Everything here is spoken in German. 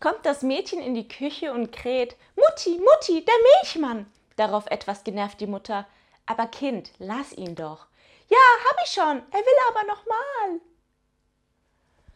kommt das Mädchen in die Küche und kräht: Mutti, Mutti, der Milchmann! Darauf etwas genervt die Mutter: Aber Kind, lass ihn doch. Ja, hab ich schon, er will aber nochmal.